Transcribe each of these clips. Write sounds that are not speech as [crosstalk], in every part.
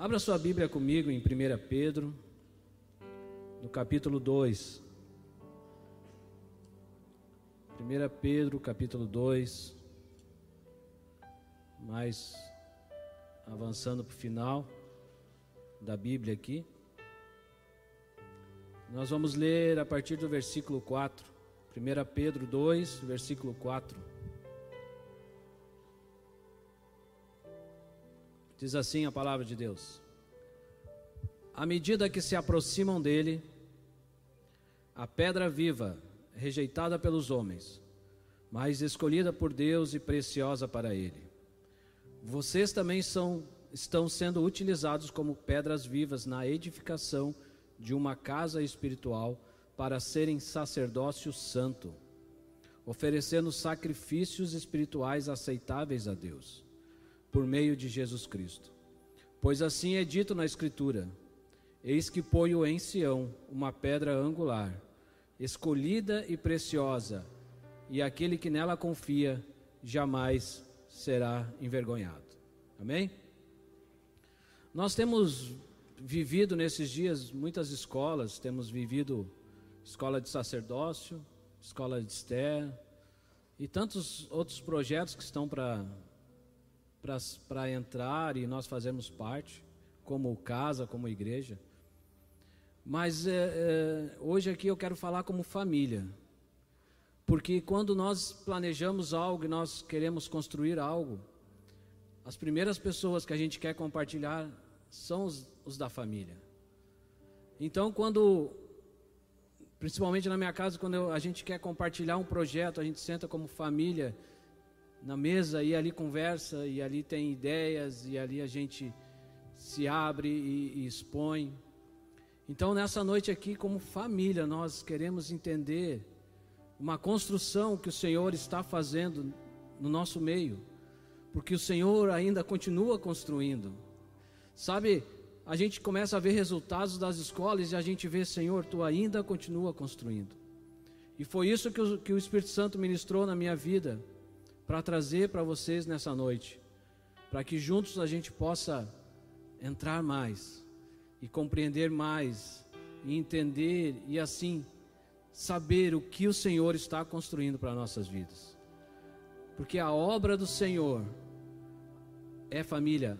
Abra sua Bíblia comigo em 1 Pedro, no capítulo 2. 1 Pedro, capítulo 2. Mais avançando para o final da Bíblia aqui. Nós vamos ler a partir do versículo 4. 1 Pedro 2, versículo 4. Diz assim a palavra de Deus: À medida que se aproximam dele, a pedra viva, rejeitada pelos homens, mas escolhida por Deus e preciosa para ele. Vocês também são, estão sendo utilizados como pedras vivas na edificação de uma casa espiritual para serem sacerdócio santo, oferecendo sacrifícios espirituais aceitáveis a Deus por meio de Jesus Cristo. Pois assim é dito na Escritura: Eis que ponho em Sião uma pedra angular, escolhida e preciosa, e aquele que nela confia jamais será envergonhado. Amém? Nós temos vivido nesses dias muitas escolas, temos vivido escola de sacerdócio, escola de Esther e tantos outros projetos que estão para para entrar e nós fazemos parte, como casa, como igreja. Mas é, é, hoje aqui eu quero falar como família, porque quando nós planejamos algo e nós queremos construir algo, as primeiras pessoas que a gente quer compartilhar são os, os da família. Então, quando, principalmente na minha casa, quando eu, a gente quer compartilhar um projeto, a gente senta como família na mesa e ali conversa e ali tem ideias e ali a gente se abre e, e expõe. Então nessa noite aqui, como família, nós queremos entender uma construção que o Senhor está fazendo no nosso meio, porque o Senhor ainda continua construindo. Sabe, a gente começa a ver resultados das escolas e a gente vê, Senhor, tu ainda continua construindo. E foi isso que o, que o Espírito Santo ministrou na minha vida para trazer para vocês nessa noite, para que juntos a gente possa entrar mais e compreender mais e entender e assim saber o que o Senhor está construindo para nossas vidas. Porque a obra do Senhor é família.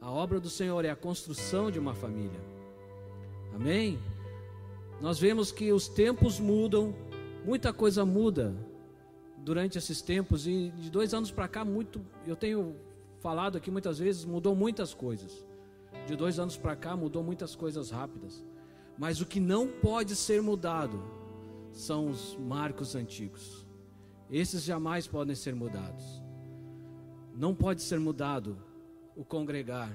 A obra do Senhor é a construção de uma família. Amém? Nós vemos que os tempos mudam, muita coisa muda durante esses tempos e de dois anos para cá muito, eu tenho falado aqui muitas vezes, mudou muitas coisas. De dois anos para cá mudou muitas coisas rápidas. Mas o que não pode ser mudado são os marcos antigos. Esses jamais podem ser mudados. Não pode ser mudado o congregar.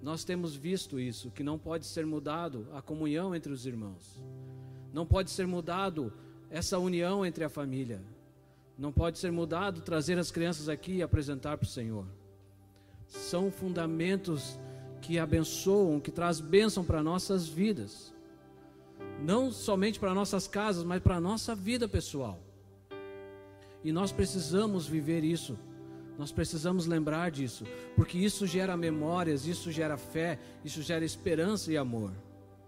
Nós temos visto isso, que não pode ser mudado a comunhão entre os irmãos. Não pode ser mudado essa união entre a família. Não pode ser mudado trazer as crianças aqui e apresentar para o Senhor. São fundamentos que abençoam, que traz bênção para nossas vidas. Não somente para nossas casas, mas para a nossa vida pessoal. E nós precisamos viver isso. Nós precisamos lembrar disso, porque isso gera memórias, isso gera fé, isso gera esperança e amor.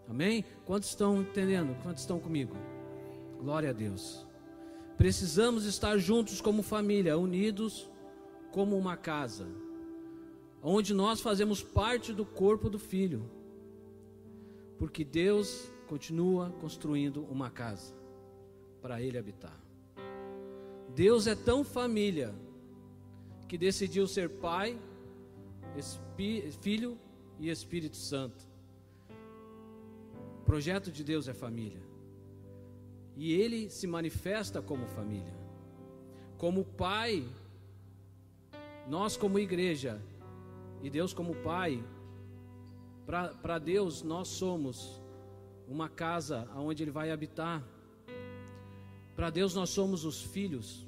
Amém? Quantos estão entendendo? Quantos estão comigo? Glória a Deus. Precisamos estar juntos como família, unidos como uma casa, onde nós fazemos parte do corpo do Filho, porque Deus continua construindo uma casa para Ele habitar. Deus é tão família que decidiu ser Pai, Filho e Espírito Santo. O projeto de Deus é família. E ele se manifesta como família. Como pai, nós como igreja, e Deus como pai, para Deus nós somos uma casa onde Ele vai habitar. Para Deus nós somos os filhos.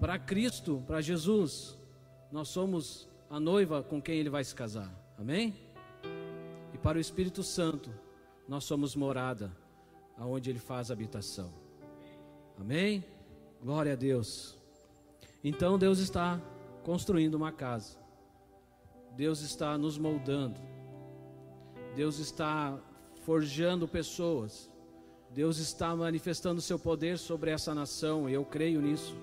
Para Cristo, para Jesus, nós somos a noiva com quem Ele vai se casar. Amém? E para o Espírito Santo, nós somos morada aonde ele faz habitação. Amém? Glória a Deus. Então Deus está construindo uma casa. Deus está nos moldando, Deus está forjando pessoas, Deus está manifestando seu poder sobre essa nação, e eu creio nisso.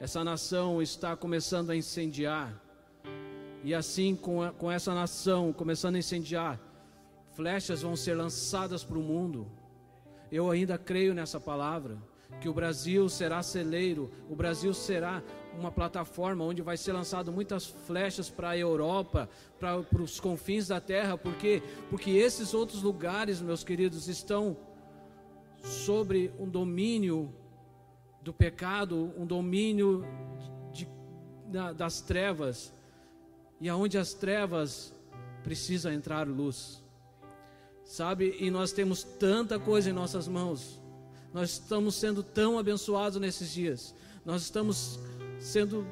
Essa nação está começando a incendiar, e assim, com, a, com essa nação começando a incendiar, flechas vão ser lançadas para o mundo. Eu ainda creio nessa palavra, que o Brasil será celeiro, o Brasil será uma plataforma onde vai ser lançado muitas flechas para a Europa, para os confins da terra, porque porque esses outros lugares, meus queridos, estão sobre um domínio do pecado, um domínio de, de, das trevas, e aonde as trevas precisa entrar luz. Sabe? E nós temos tanta coisa em nossas mãos. Nós estamos sendo tão abençoados nesses dias. Nós estamos sendo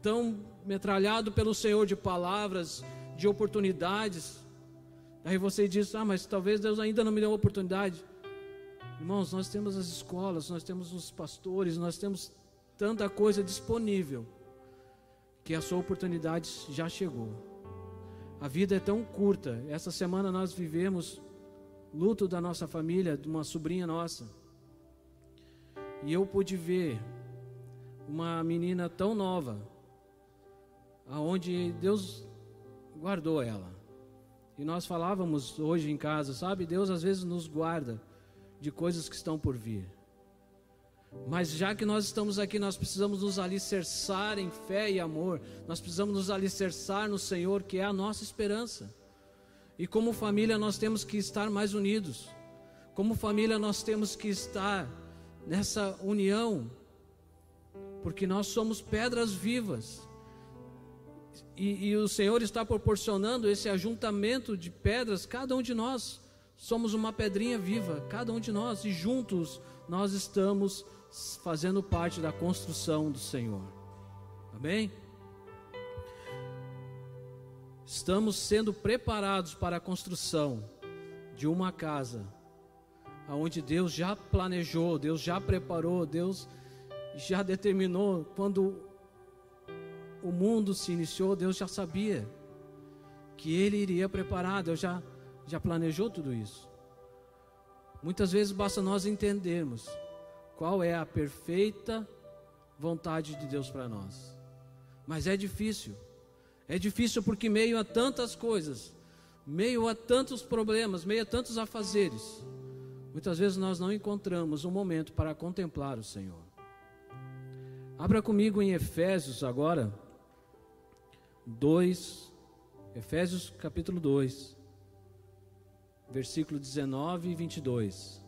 tão metralhado pelo Senhor de palavras, de oportunidades. Aí você diz: "Ah, mas talvez Deus ainda não me deu oportunidade". Irmãos, nós temos as escolas, nós temos os pastores, nós temos tanta coisa disponível que a sua oportunidade já chegou. A vida é tão curta. Essa semana nós vivemos luto da nossa família, de uma sobrinha nossa. E eu pude ver uma menina tão nova, aonde Deus guardou ela. E nós falávamos hoje em casa, sabe? Deus às vezes nos guarda de coisas que estão por vir. Mas já que nós estamos aqui, nós precisamos nos alicerçar em fé e amor. Nós precisamos nos alicerçar no Senhor, que é a nossa esperança. E como família, nós temos que estar mais unidos. Como família, nós temos que estar nessa união, porque nós somos pedras vivas. E, e o Senhor está proporcionando esse ajuntamento de pedras, cada um de nós somos uma pedrinha viva, cada um de nós, e juntos nós estamos fazendo parte da construção do Senhor. Amém? Estamos sendo preparados para a construção de uma casa aonde Deus já planejou, Deus já preparou, Deus já determinou quando o mundo se iniciou, Deus já sabia que ele iria preparar, Deus já já planejou tudo isso. Muitas vezes basta nós entendermos qual é a perfeita vontade de Deus para nós. Mas é difícil. É difícil porque meio a tantas coisas, meio a tantos problemas, meio a tantos afazeres, muitas vezes nós não encontramos um momento para contemplar o Senhor. Abra comigo em Efésios agora 2, Efésios capítulo 2, versículo 19 e 22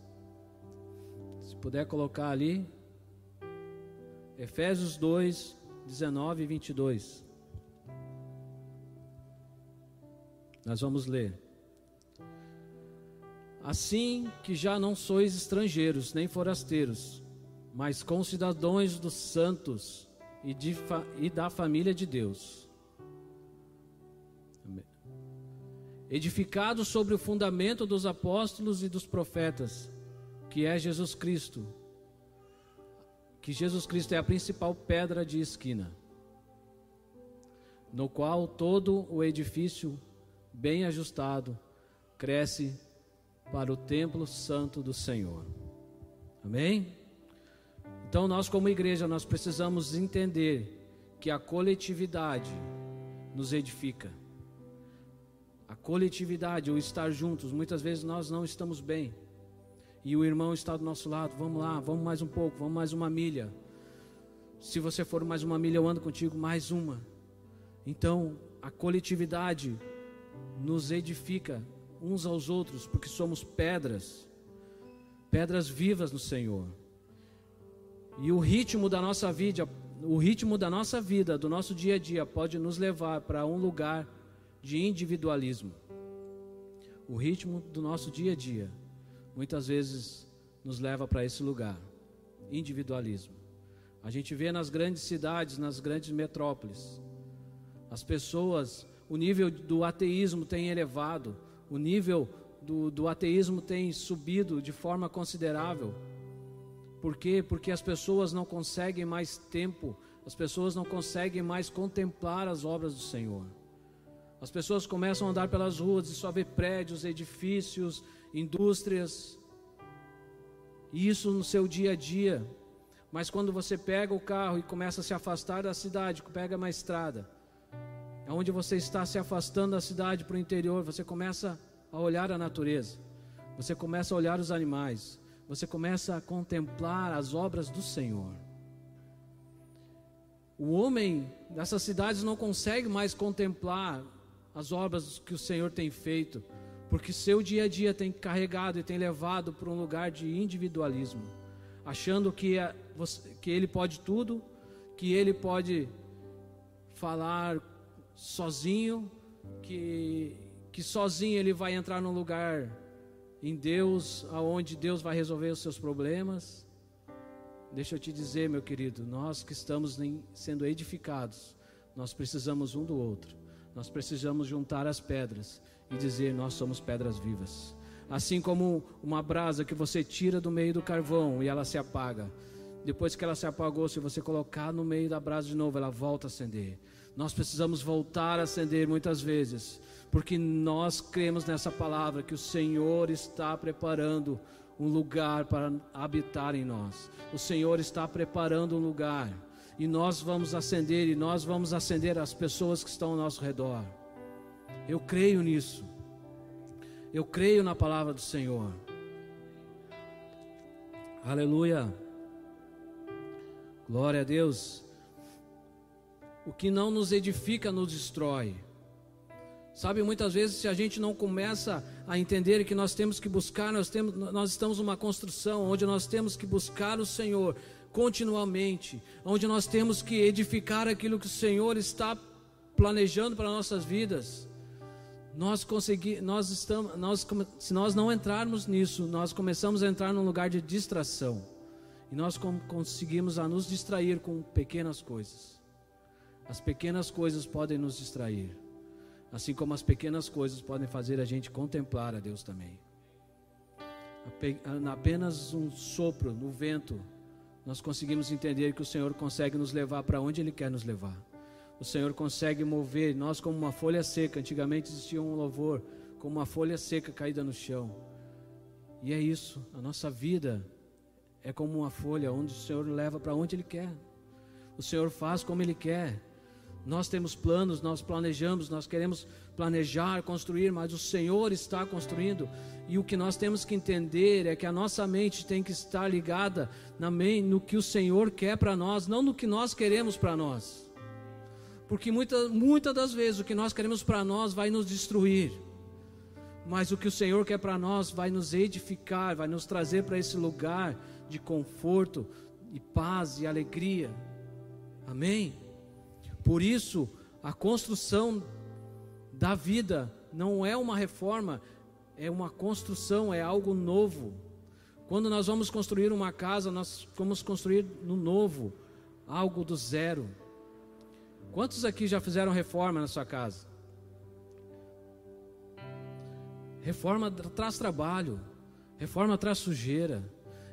puder colocar ali. Efésios 2, 19 e 22. Nós vamos ler. Assim que já não sois estrangeiros nem forasteiros, mas concidadãos dos santos e, de, e da família de Deus. Edificados sobre o fundamento dos apóstolos e dos profetas, que é Jesus Cristo. Que Jesus Cristo é a principal pedra de esquina, no qual todo o edifício bem ajustado cresce para o templo santo do Senhor. Amém? Então nós como igreja nós precisamos entender que a coletividade nos edifica. A coletividade, o estar juntos, muitas vezes nós não estamos bem e o irmão está do nosso lado, vamos lá, vamos mais um pouco, vamos mais uma milha. Se você for mais uma milha, eu ando contigo mais uma. Então, a coletividade nos edifica uns aos outros, porque somos pedras, pedras vivas no Senhor. E o ritmo da nossa vida, o ritmo da nossa vida, do nosso dia a dia, pode nos levar para um lugar de individualismo. O ritmo do nosso dia a dia muitas vezes nos leva para esse lugar individualismo. A gente vê nas grandes cidades, nas grandes metrópoles, as pessoas, o nível do ateísmo tem elevado, o nível do, do ateísmo tem subido de forma considerável. Por quê? Porque as pessoas não conseguem mais tempo, as pessoas não conseguem mais contemplar as obras do Senhor. As pessoas começam a andar pelas ruas e só vê prédios, edifícios, indústrias. Isso no seu dia a dia. Mas quando você pega o carro e começa a se afastar da cidade, pega uma estrada, é onde você está se afastando da cidade para o interior, você começa a olhar a natureza, você começa a olhar os animais, você começa a contemplar as obras do Senhor. O homem dessas cidades não consegue mais contemplar as obras que o Senhor tem feito, porque seu dia a dia tem carregado e tem levado para um lugar de individualismo, achando que, é, que ele pode tudo, que ele pode falar sozinho, que, que sozinho ele vai entrar num lugar em Deus, aonde Deus vai resolver os seus problemas. Deixa eu te dizer, meu querido, nós que estamos sendo edificados, nós precisamos um do outro. Nós precisamos juntar as pedras e dizer: Nós somos pedras vivas. Assim como uma brasa que você tira do meio do carvão e ela se apaga. Depois que ela se apagou, se você colocar no meio da brasa de novo, ela volta a acender. Nós precisamos voltar a acender muitas vezes, porque nós cremos nessa palavra que o Senhor está preparando um lugar para habitar em nós. O Senhor está preparando um lugar e nós vamos acender e nós vamos acender as pessoas que estão ao nosso redor. Eu creio nisso. Eu creio na palavra do Senhor. Aleluia. Glória a Deus. O que não nos edifica nos destrói. Sabe, muitas vezes se a gente não começa a entender que nós temos que buscar, nós, temos, nós estamos numa construção onde nós temos que buscar o Senhor, continuamente, onde nós temos que edificar aquilo que o Senhor está planejando para nossas vidas. Nós conseguir, nós estamos, nós, se nós não entrarmos nisso, nós começamos a entrar num lugar de distração. E nós conseguimos a nos distrair com pequenas coisas. As pequenas coisas podem nos distrair, assim como as pequenas coisas podem fazer a gente contemplar a Deus também. Apenas um sopro no vento nós conseguimos entender que o Senhor consegue nos levar para onde Ele quer nos levar. O Senhor consegue mover nós como uma folha seca. Antigamente existia um louvor como uma folha seca caída no chão. E é isso, a nossa vida é como uma folha onde o Senhor leva para onde Ele quer. O Senhor faz como Ele quer. Nós temos planos, nós planejamos, nós queremos planejar, construir, mas o Senhor está construindo. E o que nós temos que entender é que a nossa mente tem que estar ligada no que o Senhor quer para nós, não no que nós queremos para nós. Porque muitas muita das vezes o que nós queremos para nós vai nos destruir. Mas o que o Senhor quer para nós vai nos edificar, vai nos trazer para esse lugar de conforto e paz e alegria. Amém? Por isso, a construção da vida não é uma reforma, é uma construção, é algo novo. Quando nós vamos construir uma casa, nós vamos construir no novo, algo do zero. Quantos aqui já fizeram reforma na sua casa? Reforma traz trabalho, reforma traz sujeira,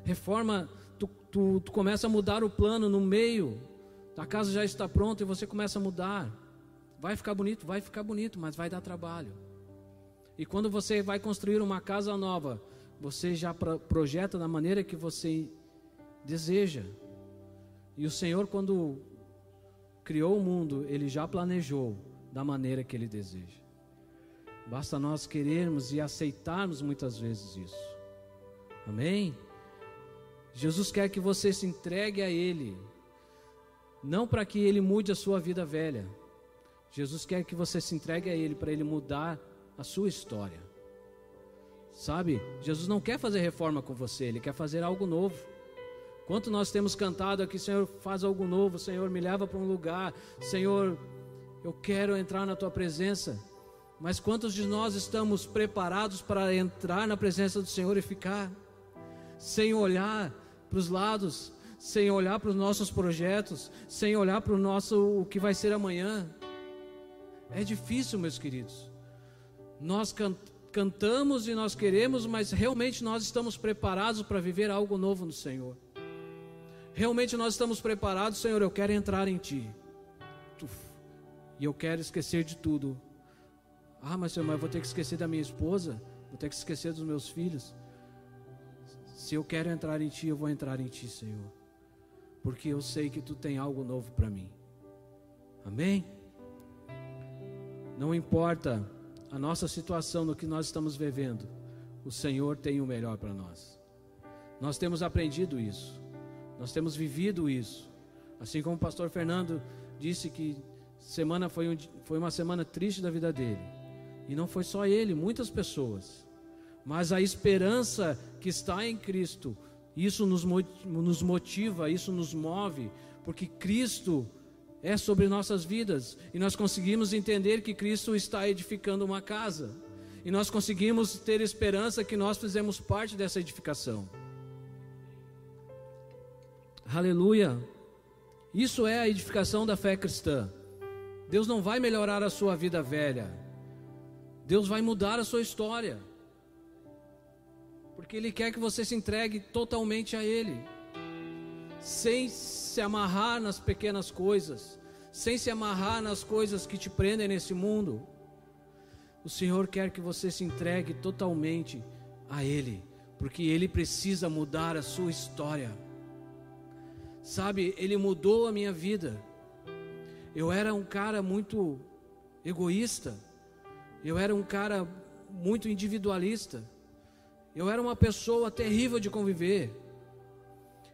reforma, tu, tu, tu começa a mudar o plano no meio a casa já está pronta e você começa a mudar. Vai ficar bonito, vai ficar bonito, mas vai dar trabalho. E quando você vai construir uma casa nova, você já projeta da maneira que você deseja. E o Senhor, quando criou o mundo, ele já planejou da maneira que ele deseja. Basta nós querermos e aceitarmos muitas vezes isso. Amém? Jesus quer que você se entregue a Ele não para que ele mude a sua vida velha. Jesus quer que você se entregue a ele para ele mudar a sua história. Sabe? Jesus não quer fazer reforma com você, ele quer fazer algo novo. Quanto nós temos cantado aqui, Senhor, faz algo novo, Senhor, me leva para um lugar, Senhor, eu quero entrar na tua presença. Mas quantos de nós estamos preparados para entrar na presença do Senhor e ficar sem olhar para os lados, sem olhar para os nossos projetos, sem olhar para o nosso o que vai ser amanhã. É difícil, meus queridos. Nós can, cantamos e nós queremos, mas realmente nós estamos preparados para viver algo novo no Senhor. Realmente nós estamos preparados, Senhor, eu quero entrar em Ti. E eu quero esquecer de tudo Ah, mas Senhor, mas eu vou ter que esquecer da minha esposa, vou ter que esquecer dos meus filhos. Se eu quero entrar em Ti, eu vou entrar em Ti, Senhor, porque eu sei que Tu tem algo novo para mim. Amém? Não importa a nossa situação no que nós estamos vivendo, o Senhor tem o melhor para nós. Nós temos aprendido isso, nós temos vivido isso. Assim como o pastor Fernando disse que semana foi, um, foi uma semana triste da vida dele. E não foi só ele, muitas pessoas. Mas a esperança que está em Cristo, isso nos, nos motiva, isso nos move, porque Cristo é sobre nossas vidas e nós conseguimos entender que Cristo está edificando uma casa e nós conseguimos ter esperança que nós fizemos parte dessa edificação. Aleluia! Isso é a edificação da fé cristã. Deus não vai melhorar a sua vida velha, Deus vai mudar a sua história, porque Ele quer que você se entregue totalmente a Ele, sem se amarrar nas pequenas coisas, sem se amarrar nas coisas que te prendem nesse mundo. O Senhor quer que você se entregue totalmente a Ele, porque Ele precisa mudar a sua história. Sabe, Ele mudou a minha vida. Eu era um cara muito egoísta, eu era um cara muito individualista, eu era uma pessoa terrível de conviver.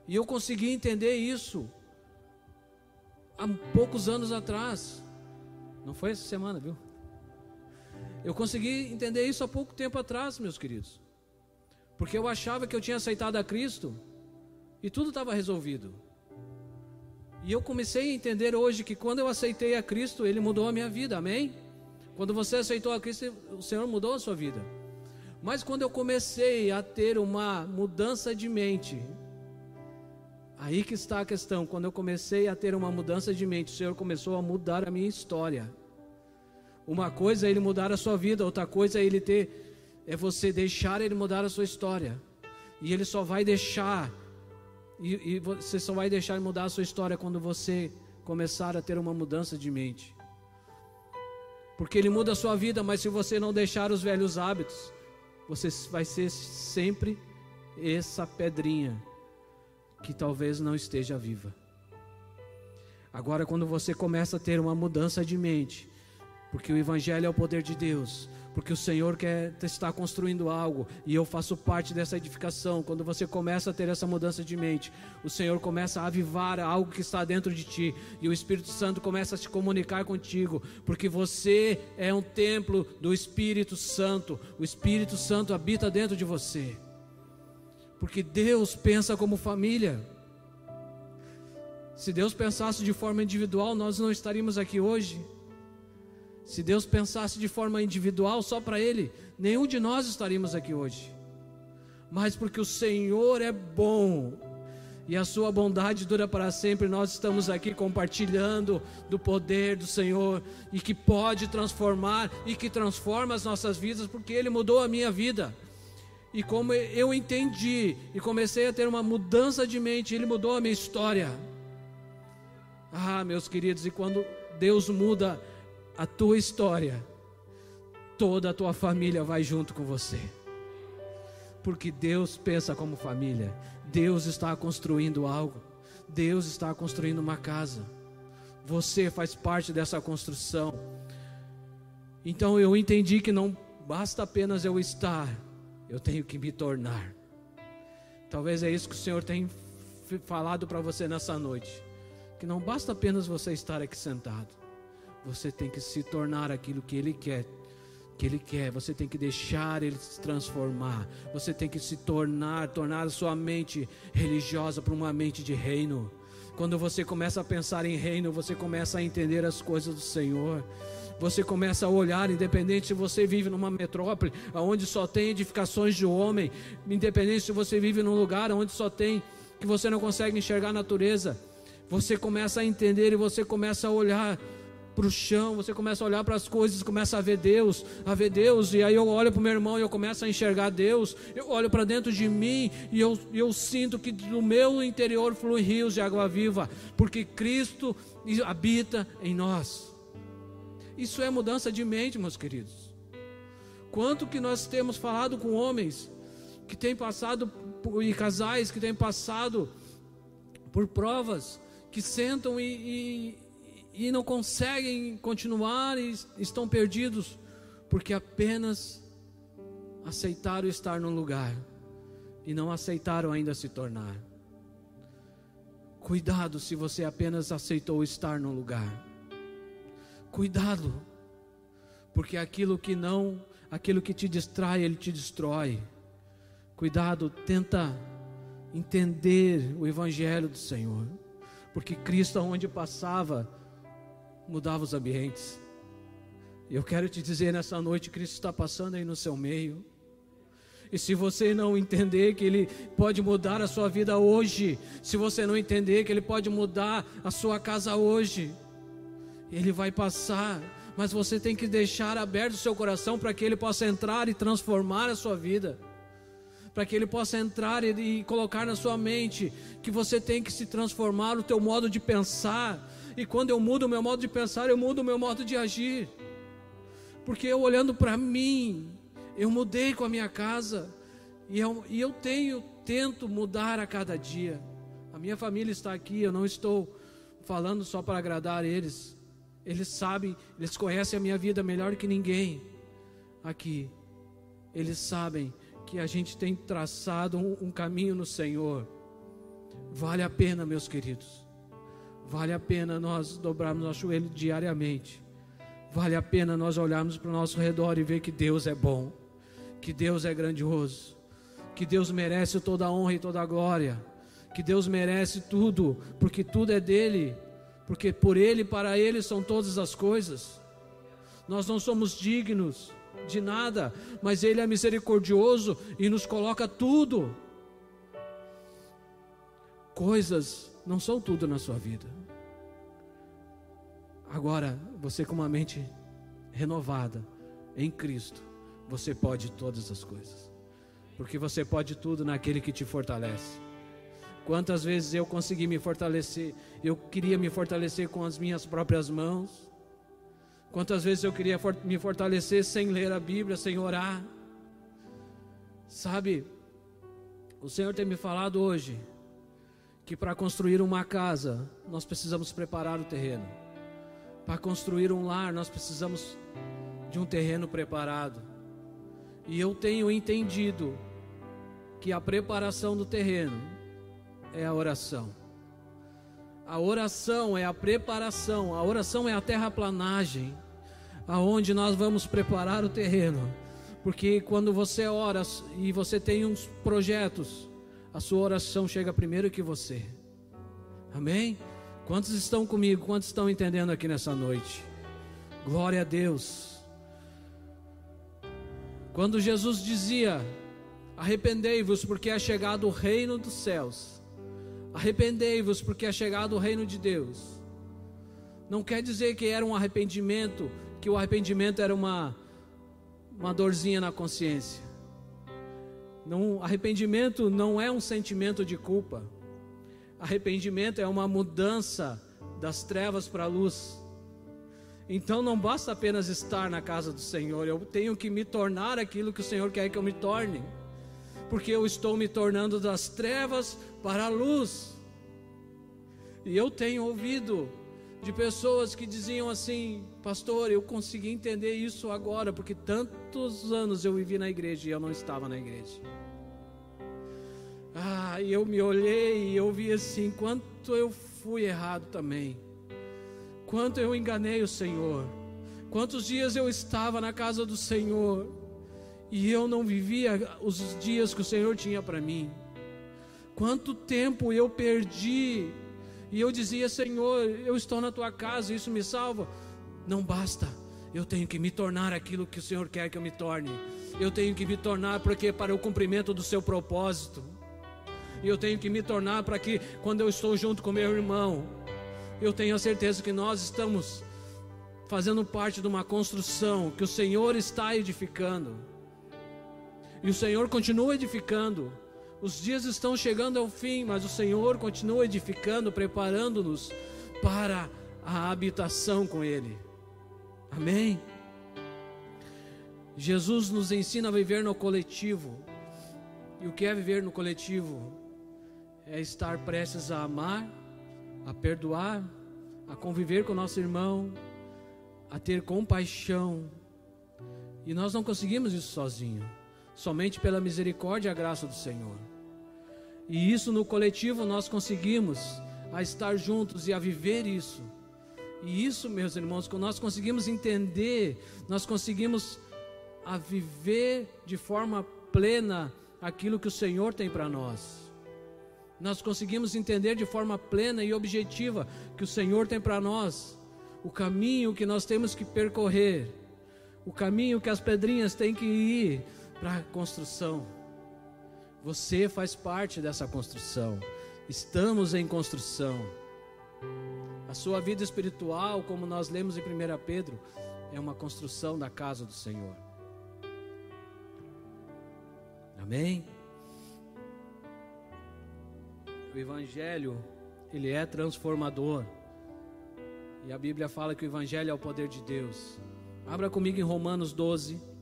E eu consegui entender isso há poucos anos atrás. Não foi essa semana, viu? Eu consegui entender isso há pouco tempo atrás, meus queridos. Porque eu achava que eu tinha aceitado a Cristo e tudo estava resolvido. E eu comecei a entender hoje que quando eu aceitei a Cristo, Ele mudou a minha vida, amém? Quando você aceitou a Cristo, o Senhor mudou a sua vida. Mas quando eu comecei a ter uma mudança de mente, aí que está a questão. Quando eu comecei a ter uma mudança de mente, o Senhor começou a mudar a minha história. Uma coisa é Ele mudar a sua vida, outra coisa é Ele ter, é você deixar Ele mudar a sua história. E Ele só vai deixar e, e você só vai deixar mudar a sua história quando você começar a ter uma mudança de mente. Porque Ele muda a sua vida, mas se você não deixar os velhos hábitos, você vai ser sempre essa pedrinha que talvez não esteja viva. Agora, quando você começa a ter uma mudança de mente, porque o Evangelho é o poder de Deus, porque o Senhor quer estar construindo algo e eu faço parte dessa edificação. Quando você começa a ter essa mudança de mente, o Senhor começa a avivar algo que está dentro de ti e o Espírito Santo começa a se comunicar contigo, porque você é um templo do Espírito Santo. O Espírito Santo habita dentro de você. Porque Deus pensa como família. Se Deus pensasse de forma individual, nós não estaríamos aqui hoje. Se Deus pensasse de forma individual só para Ele, nenhum de nós estaríamos aqui hoje. Mas porque o Senhor é bom e a Sua bondade dura para sempre, nós estamos aqui compartilhando do poder do Senhor e que pode transformar e que transforma as nossas vidas, porque Ele mudou a minha vida. E como eu entendi e comecei a ter uma mudança de mente, Ele mudou a minha história. Ah, meus queridos, e quando Deus muda a tua história, toda a tua família vai junto com você. Porque Deus pensa como família. Deus está construindo algo. Deus está construindo uma casa. Você faz parte dessa construção. Então eu entendi que não basta apenas eu estar, eu tenho que me tornar. Talvez é isso que o Senhor tem falado para você nessa noite. Que não basta apenas você estar aqui sentado você tem que se tornar aquilo que Ele quer que Ele quer, você tem que deixar Ele se transformar, você tem que se tornar, tornar a sua mente religiosa para uma mente de reino. Quando você começa a pensar em reino, você começa a entender as coisas do Senhor. Você começa a olhar, independente se você vive numa metrópole onde só tem edificações de homem, independente se você vive num lugar onde só tem que você não consegue enxergar a natureza, você começa a entender e você começa a olhar para o chão, você começa a olhar para as coisas, começa a ver Deus, a ver Deus, e aí eu olho para o meu irmão e eu começo a enxergar Deus, eu olho para dentro de mim e eu, eu sinto que do meu interior fluem rios de água viva, porque Cristo habita em nós. Isso é mudança de mente, meus queridos. Quanto que nós temos falado com homens que têm passado e casais que têm passado por provas, que sentam e, e, e não conseguem continuar e estão perdidos, porque apenas aceitaram estar no lugar e não aceitaram ainda se tornar. Cuidado se você apenas aceitou estar no lugar. Cuidado, porque aquilo que não, aquilo que te distrai, ele te destrói. Cuidado, tenta entender o evangelho do Senhor, porque Cristo aonde passava mudava os ambientes. Eu quero te dizer nessa noite, Cristo está passando aí no seu meio. E se você não entender que Ele pode mudar a sua vida hoje, se você não entender que Ele pode mudar a sua casa hoje, Ele vai passar, mas você tem que deixar aberto o seu coração para que Ele possa entrar e transformar a sua vida. Para que Ele possa entrar e, e colocar na sua mente que você tem que se transformar o teu modo de pensar. E quando eu mudo o meu modo de pensar, eu mudo o meu modo de agir. Porque eu olhando para mim, eu mudei com a minha casa e eu, e eu tenho, tento mudar a cada dia. A minha família está aqui, eu não estou falando só para agradar eles. Eles sabem, eles conhecem a minha vida melhor que ninguém aqui. Eles sabem que a gente tem traçado um, um caminho no Senhor. Vale a pena, meus queridos. Vale a pena nós dobrarmos nosso joelho diariamente. Vale a pena nós olharmos para o nosso redor e ver que Deus é bom que Deus é grandioso, que Deus merece toda a honra e toda a glória, que Deus merece tudo, porque tudo é dele, porque por ele e para ele são todas as coisas. Nós não somos dignos de nada, mas ele é misericordioso e nos coloca tudo. Coisas não são tudo na sua vida. Agora, você com uma mente renovada em Cristo, você pode todas as coisas, porque você pode tudo naquele que te fortalece. Quantas vezes eu consegui me fortalecer, eu queria me fortalecer com as minhas próprias mãos, quantas vezes eu queria me fortalecer sem ler a Bíblia, sem orar. Sabe, o Senhor tem me falado hoje que para construir uma casa nós precisamos preparar o terreno. Para construir um lar nós precisamos de um terreno preparado. E eu tenho entendido que a preparação do terreno é a oração. A oração é a preparação, a oração é a terraplanagem, aonde nós vamos preparar o terreno. Porque quando você ora e você tem uns projetos, a sua oração chega primeiro que você. Amém? Quantos estão comigo? Quantos estão entendendo aqui nessa noite? Glória a Deus. Quando Jesus dizia: Arrependei-vos, porque é chegado o reino dos céus. Arrependei-vos, porque é chegado o reino de Deus. Não quer dizer que era um arrependimento, que o arrependimento era uma, uma dorzinha na consciência. Não, arrependimento não é um sentimento de culpa. Arrependimento é uma mudança das trevas para a luz. Então não basta apenas estar na casa do Senhor, eu tenho que me tornar aquilo que o Senhor quer que eu me torne, porque eu estou me tornando das trevas para a luz. E eu tenho ouvido de pessoas que diziam assim: Pastor, eu consegui entender isso agora, porque tantos anos eu vivi na igreja e eu não estava na igreja. Ah, e eu me olhei e eu vi assim: quanto eu fui errado também. Quanto eu enganei o Senhor. Quantos dias eu estava na casa do Senhor e eu não vivia os dias que o Senhor tinha para mim. Quanto tempo eu perdi e eu dizia: Senhor, eu estou na tua casa, isso me salva. Não basta, eu tenho que me tornar aquilo que o Senhor quer que eu me torne. Eu tenho que me tornar porque para o cumprimento do seu propósito. E eu tenho que me tornar para que quando eu estou junto com meu irmão, eu tenho a certeza que nós estamos fazendo parte de uma construção que o Senhor está edificando. E o Senhor continua edificando. Os dias estão chegando ao fim, mas o Senhor continua edificando, preparando-nos para a habitação com Ele. Amém? Jesus nos ensina a viver no coletivo. E o que é viver no coletivo? É estar prestes a amar, a perdoar, a conviver com o nosso irmão, a ter compaixão. E nós não conseguimos isso sozinho, somente pela misericórdia e a graça do Senhor. E isso no coletivo nós conseguimos a estar juntos e a viver isso. E isso, meus irmãos, quando nós conseguimos entender, nós conseguimos a viver de forma plena aquilo que o Senhor tem para nós. Nós conseguimos entender de forma plena e objetiva que o Senhor tem para nós, o caminho que nós temos que percorrer, o caminho que as pedrinhas têm que ir para a construção. Você faz parte dessa construção. Estamos em construção. A sua vida espiritual, como nós lemos em 1 Pedro, é uma construção da casa do Senhor. Amém? O Evangelho, ele é transformador. E a Bíblia fala que o Evangelho é o poder de Deus. Abra comigo em Romanos 12.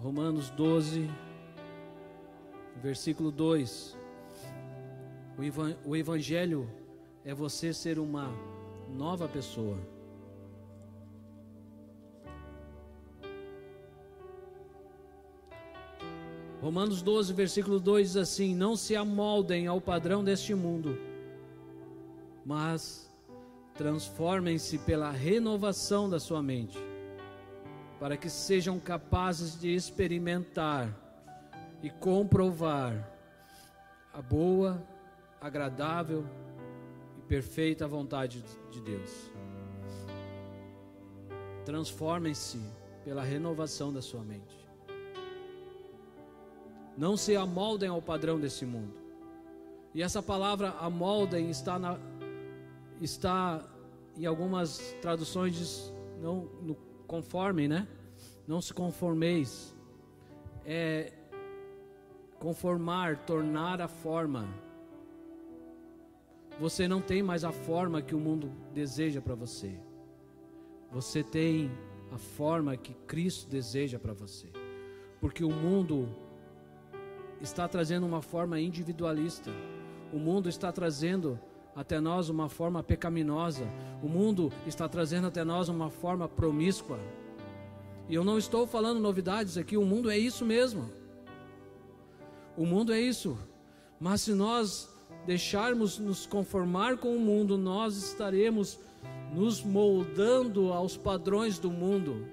Romanos 12, versículo 2. O Evangelho é você ser uma nova pessoa. Romanos 12, versículo 2 diz assim: Não se amoldem ao padrão deste mundo, mas transformem-se pela renovação da sua mente, para que sejam capazes de experimentar e comprovar a boa, agradável e perfeita vontade de Deus. Transformem-se pela renovação da sua mente. Não se amoldem ao padrão desse mundo. E essa palavra amoldem está na está em algumas traduções diz, não no conforme, né? Não se conformeis. É conformar, tornar a forma. Você não tem mais a forma que o mundo deseja para você. Você tem a forma que Cristo deseja para você. Porque o mundo está trazendo uma forma individualista. O mundo está trazendo até nós uma forma pecaminosa. O mundo está trazendo até nós uma forma promíscua. E eu não estou falando novidades aqui, o mundo é isso mesmo. O mundo é isso. Mas se nós deixarmos nos conformar com o mundo, nós estaremos nos moldando aos padrões do mundo.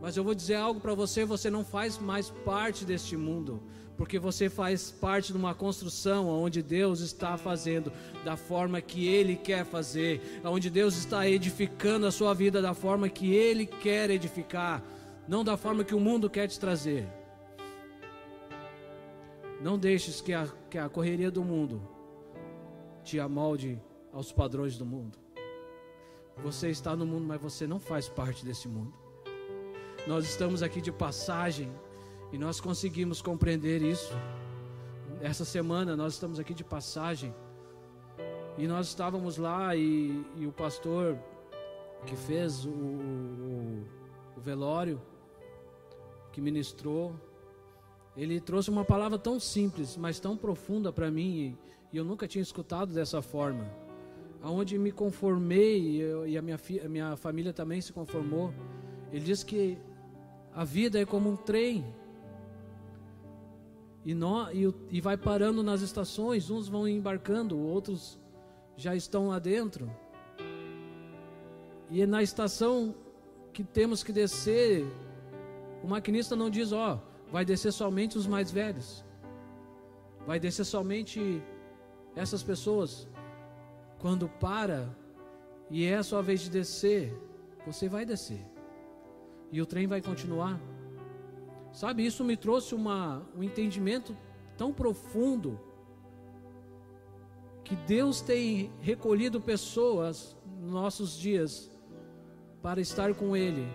Mas eu vou dizer algo para você: você não faz mais parte deste mundo, porque você faz parte de uma construção onde Deus está fazendo da forma que Ele quer fazer, onde Deus está edificando a sua vida da forma que Ele quer edificar, não da forma que o mundo quer te trazer. Não deixes que a, que a correria do mundo te amolde aos padrões do mundo. Você está no mundo, mas você não faz parte desse mundo. Nós estamos aqui de passagem e nós conseguimos compreender isso. Essa semana nós estamos aqui de passagem e nós estávamos lá e, e o pastor que fez o, o, o velório, que ministrou, ele trouxe uma palavra tão simples, mas tão profunda para mim e, eu nunca tinha escutado dessa forma. Aonde me conformei e, eu, e a, minha, a minha família também se conformou. Ele disse que a vida é como um trem. E, e, e vai parando nas estações, uns vão embarcando, outros já estão lá dentro. E é na estação que temos que descer, o maquinista não diz, ó, oh, vai descer somente os mais velhos. Vai descer somente essas pessoas. Quando para e é a sua vez de descer, você vai descer e o trem vai continuar. Sabe, isso me trouxe uma, um entendimento tão profundo que Deus tem recolhido pessoas nos nossos dias para estar com Ele,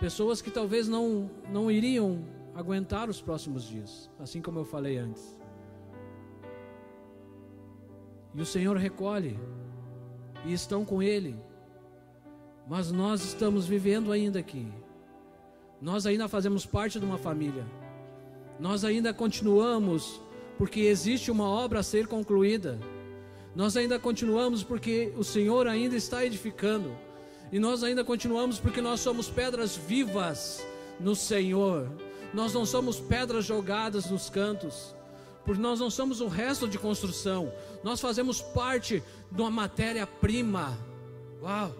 pessoas que talvez não, não iriam aguentar os próximos dias, assim como eu falei antes. E o Senhor recolhe, e estão com Ele, Mas nós estamos vivendo ainda aqui. Nós ainda fazemos parte de uma família. Nós ainda continuamos porque existe uma obra a ser concluída. Nós ainda continuamos porque o Senhor ainda está edificando. E nós ainda continuamos porque nós somos pedras vivas no Senhor. Nós não somos pedras jogadas nos cantos. Porque nós não somos o resto de construção. Nós fazemos parte de uma matéria-prima. Uau!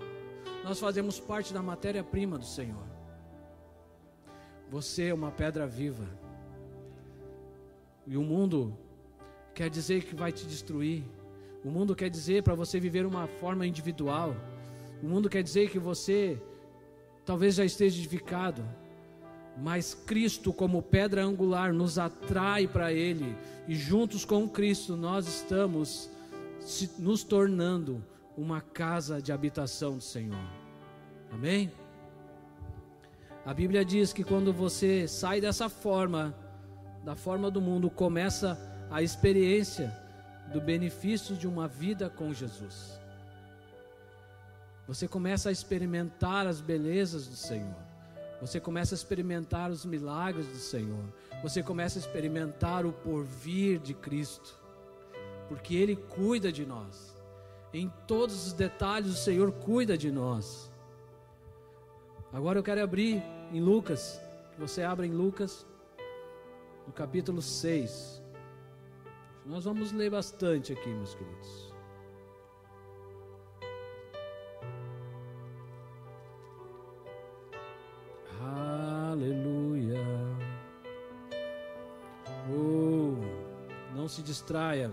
Nós fazemos parte da matéria-prima do Senhor. Você é uma pedra viva. E o mundo quer dizer que vai te destruir. O mundo quer dizer para você viver uma forma individual. O mundo quer dizer que você talvez já esteja edificado, mas Cristo, como pedra angular, nos atrai para Ele, e juntos com Cristo nós estamos nos tornando uma casa de habitação do Senhor. Amém? A Bíblia diz que quando você sai dessa forma, da forma do mundo, começa a experiência do benefício de uma vida com Jesus. Você começa a experimentar as belezas do Senhor. Você começa a experimentar os milagres do Senhor. Você começa a experimentar o porvir de Cristo. Porque Ele cuida de nós. Em todos os detalhes, o Senhor cuida de nós. Agora eu quero abrir em Lucas. Você abra em Lucas, no capítulo 6. Nós vamos ler bastante aqui, meus queridos. Aleluia. Oh, não se distraia.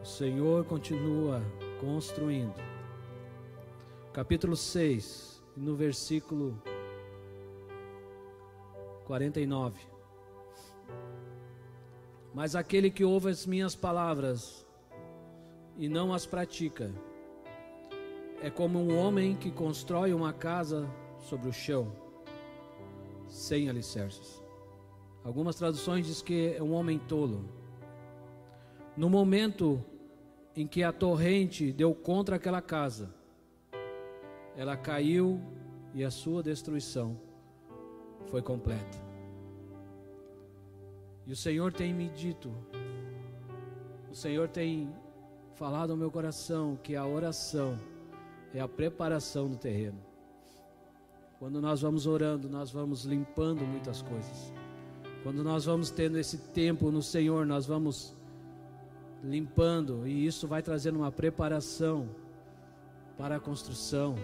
O Senhor continua construindo. Capítulo 6, no versículo 49. Mas aquele que ouve as minhas palavras e não as pratica, é como um homem que constrói uma casa sobre o chão, sem alicerces. Algumas traduções diz que é um homem tolo. No momento em que a torrente deu contra aquela casa, ela caiu e a sua destruição foi completa. E o Senhor tem me dito, o Senhor tem falado ao meu coração que a oração é a preparação do terreno. Quando nós vamos orando, nós vamos limpando muitas coisas. Quando nós vamos tendo esse tempo no Senhor, nós vamos limpando e isso vai trazendo uma preparação para a construção.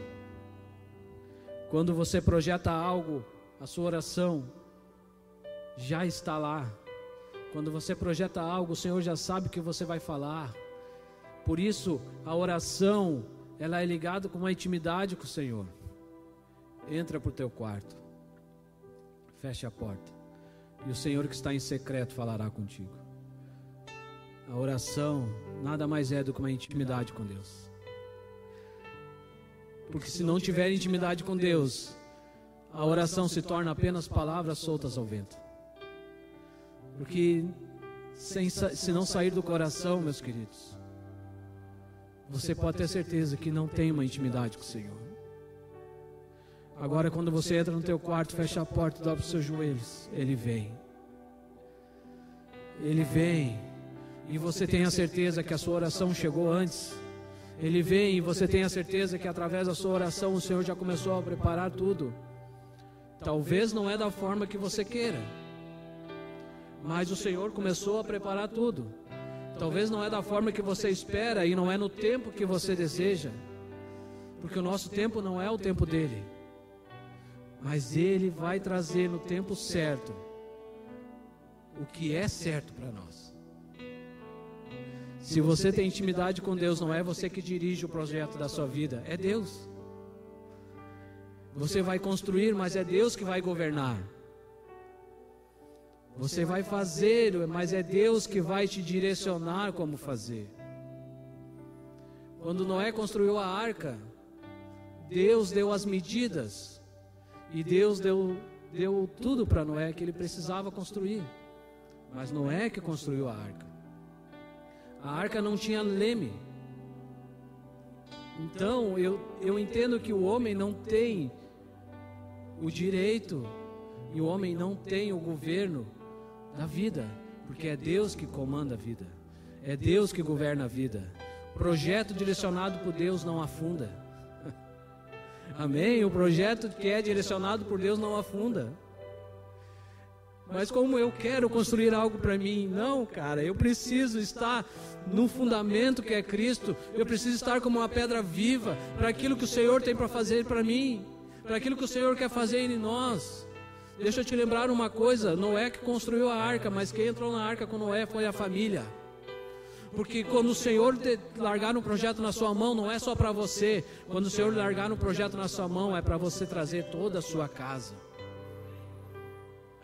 Quando você projeta algo, a sua oração já está lá. Quando você projeta algo, o Senhor já sabe o que você vai falar. Por isso, a oração, ela é ligada com uma intimidade com o Senhor. Entra para o teu quarto. Feche a porta. E o Senhor que está em secreto falará contigo. A oração nada mais é do que uma intimidade com Deus. Porque se não tiver intimidade com Deus, a oração se torna apenas palavras soltas ao vento. Porque sem, se não sair do coração, meus queridos, você pode ter certeza que não tem uma intimidade com o Senhor. Agora, quando você entra no teu quarto, fecha a porta, dobra os seus joelhos, Ele vem. Ele vem. E você tem a certeza que a sua oração chegou antes. Ele vem e você tem a certeza que através da sua oração o Senhor já começou a preparar tudo. Talvez não é da forma que você queira, mas o Senhor começou a preparar tudo. Talvez não é da forma que você espera e não é no tempo que você deseja, porque o nosso tempo não é o tempo dele, mas ele vai trazer no tempo certo o que é certo para nós. Se você tem intimidade com Deus, não é você que dirige o projeto da sua vida, é Deus. Você vai construir, mas é Deus que vai governar. Você vai fazer, mas é Deus que vai te direcionar como fazer. Quando Noé construiu a arca, Deus deu as medidas e Deus deu, deu tudo para Noé que ele precisava construir. Mas Noé que construiu a arca. A arca não tinha leme. Então eu, eu entendo que o homem não tem o direito e o homem não tem o governo da vida, porque é Deus que comanda a vida, é Deus que governa a vida. Projeto direcionado por Deus não afunda. [laughs] Amém? O projeto que é direcionado por Deus não afunda. Mas como eu quero construir algo para mim? Não, cara, eu preciso estar no fundamento que é Cristo. Eu preciso estar como uma pedra viva para aquilo que o Senhor tem para fazer para mim, para aquilo que o Senhor quer fazer em nós. Deixa eu te lembrar uma coisa: Noé que construiu a arca, mas quem entrou na arca com Noé foi a família. Porque quando o Senhor largar um projeto na sua mão, não é só para você. Quando o Senhor largar um projeto na sua mão, é para você trazer toda a sua casa.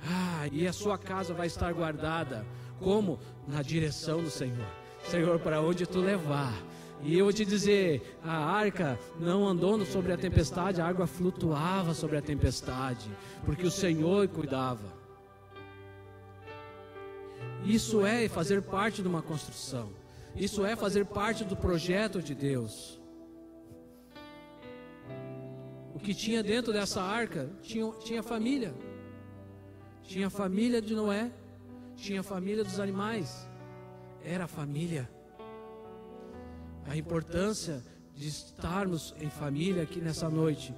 Ah, e a sua casa vai estar guardada como na direção do Senhor. Senhor, para onde tu levar? E eu vou te dizer, a arca não andou sobre a tempestade, a água flutuava sobre a tempestade, porque o Senhor cuidava. Isso é fazer parte de uma construção. Isso é fazer parte do projeto de Deus. O que tinha dentro dessa arca tinha, tinha família. Tinha a família de Noé, tinha a família dos animais, era a família. A importância de estarmos em família aqui nessa noite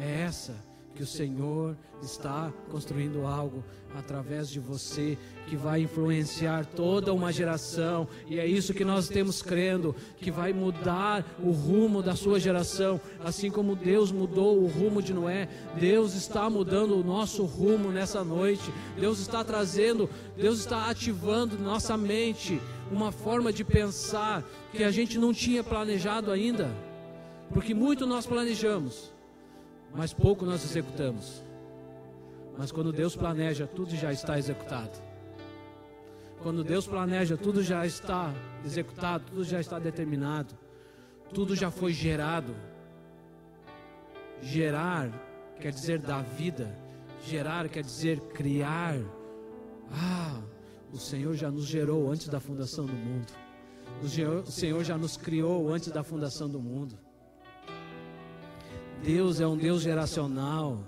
é essa que o Senhor está construindo algo através de você que vai influenciar toda uma geração, e é isso que nós temos crendo, que vai mudar o rumo da sua geração, assim como Deus mudou o rumo de Noé, Deus está mudando o nosso rumo nessa noite. Deus está trazendo, Deus está ativando nossa mente uma forma de pensar que a gente não tinha planejado ainda. Porque muito nós planejamos, mas pouco nós executamos. Mas quando Deus planeja, tudo já está executado. Quando Deus planeja, tudo já está executado, tudo já está determinado, tudo já foi gerado. Gerar quer dizer dar vida, gerar quer dizer criar. Ah, o Senhor já nos gerou antes da fundação do mundo. O Senhor já nos criou antes da fundação do mundo. Deus é um Deus geracional.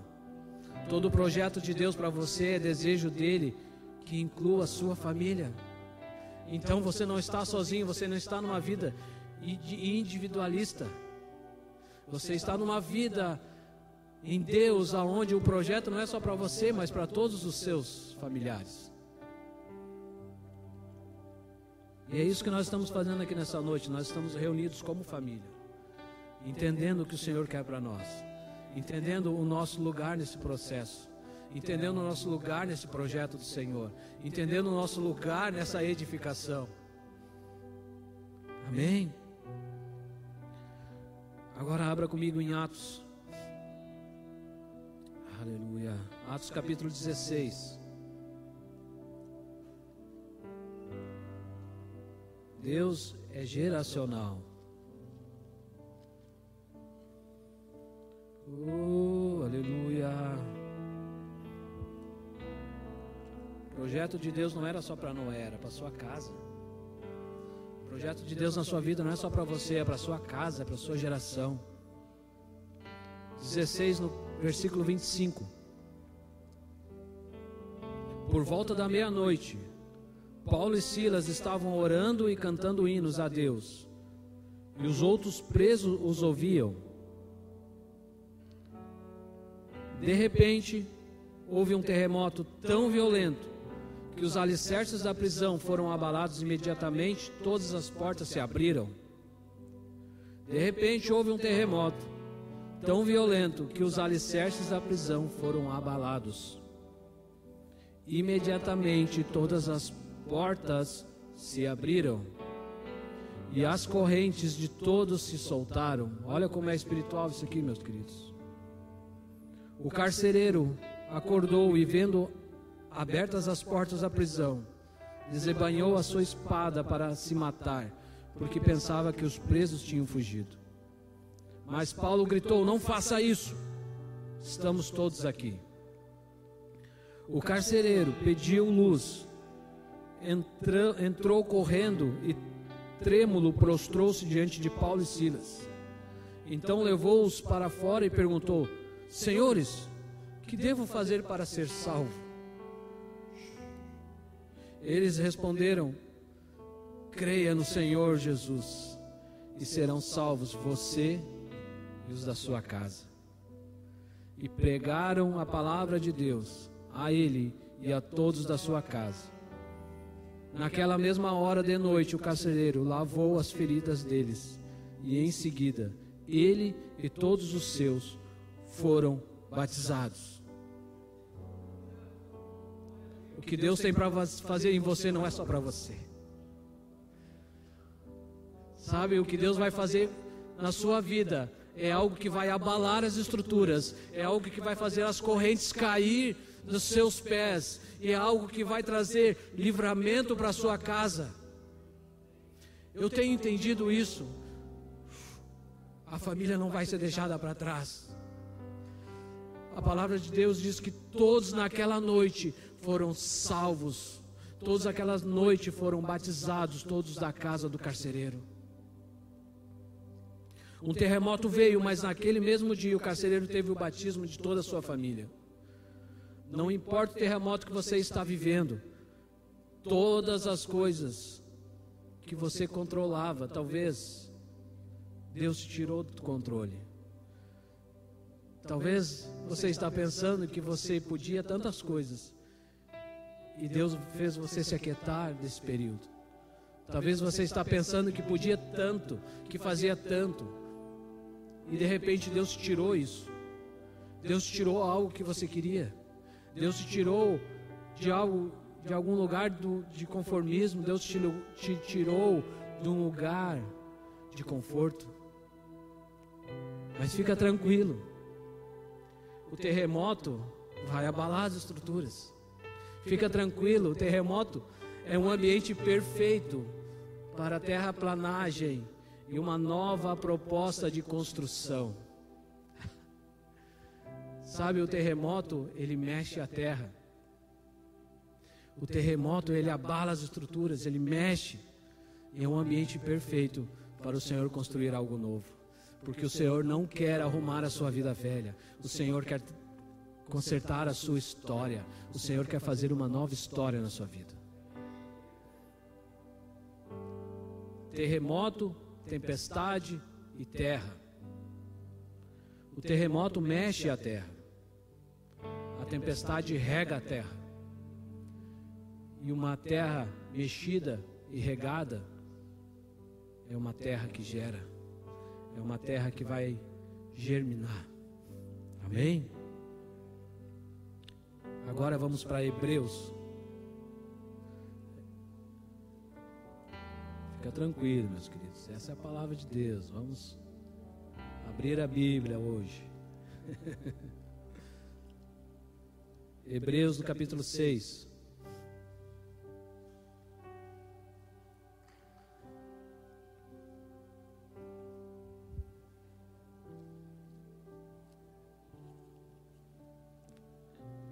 Todo projeto de Deus para você é desejo dele que inclua a sua família. Então você não está sozinho, você não está numa vida individualista. Você está numa vida em Deus, aonde o projeto não é só para você, mas para todos os seus familiares. E é isso que nós estamos fazendo aqui nessa noite. Nós estamos reunidos como família entendendo o que o Senhor quer para nós, entendendo o nosso lugar nesse processo, entendendo o nosso lugar nesse projeto do Senhor, entendendo o nosso lugar nessa edificação. Amém? Agora abra comigo em Atos. Aleluia. Atos capítulo 16. Deus é geracional. Oh, aleluia. O projeto de Deus não era só para Noé, era para sua casa. O projeto de Deus na sua vida não é só para você, é para sua casa, é para sua geração. 16 no versículo 25. Por volta da meia-noite, Paulo e Silas estavam orando e cantando hinos a Deus, e os outros presos os ouviam. De repente, houve um terremoto tão violento que os alicerces da prisão foram abalados imediatamente, todas as portas se abriram. De repente, houve um terremoto tão violento que os alicerces da prisão foram abalados. Imediatamente, todas as portas se abriram e as correntes de todos se soltaram. Olha como é espiritual isso aqui, meus queridos. O carcereiro acordou e, vendo abertas as portas da prisão, desembanhou a sua espada para se matar, porque pensava que os presos tinham fugido. Mas Paulo gritou: Não faça isso, estamos todos aqui. O carcereiro pediu luz, entrou, entrou correndo e trêmulo prostrou-se diante de Paulo e Silas. Então levou-os para fora e perguntou: Senhores, que devo fazer para ser salvo? Eles responderam: Creia no Senhor Jesus e serão salvos você e os da sua casa. E pregaram a palavra de Deus a ele e a todos da sua casa. Naquela mesma hora de noite, o carcereiro lavou as feridas deles, e em seguida, ele e todos os seus foram batizados. O que Deus tem para fazer em você não é só para você. Sabe, o que Deus vai fazer na sua vida é algo que vai abalar as estruturas, é algo que vai fazer as correntes cair dos seus pés, e é algo que vai trazer livramento para a sua casa. Eu tenho entendido isso. A família não vai ser deixada para trás. A palavra de Deus diz que todos naquela noite foram salvos. Todos aquela noite foram batizados, todos da casa do carcereiro. Um terremoto veio, mas naquele mesmo dia o carcereiro teve o batismo de toda a sua família. Não importa o terremoto que você está vivendo, todas as coisas que você controlava, talvez Deus te tirou do controle. Talvez você está pensando que você podia tantas coisas e Deus fez você se aquietar desse período. Talvez você está pensando que podia tanto, que fazia tanto e de repente Deus tirou isso. Deus tirou algo que você queria. Deus te tirou de algo, de algum lugar do, de conformismo. Deus te, te tirou de um lugar de conforto. Mas fica tranquilo. O terremoto vai abalar as estruturas. Fica tranquilo, o terremoto é um ambiente perfeito para a terraplanagem e uma nova proposta de construção. [laughs] Sabe, o terremoto, ele mexe a terra. O terremoto, ele abala as estruturas, ele mexe. E é um ambiente perfeito para o Senhor construir algo novo. Porque o Senhor não quer arrumar a sua vida velha. O Senhor quer consertar a sua história. O Senhor quer fazer uma nova história na sua vida. Terremoto, tempestade e terra. O terremoto mexe a terra tempestade rega a terra. E uma terra mexida e regada é uma terra que gera, é uma terra que vai germinar. Amém? Agora vamos para Hebreus. Fica tranquilo, meus queridos. Essa é a palavra de Deus. Vamos abrir a Bíblia hoje. [laughs] Hebreus no capítulo 6.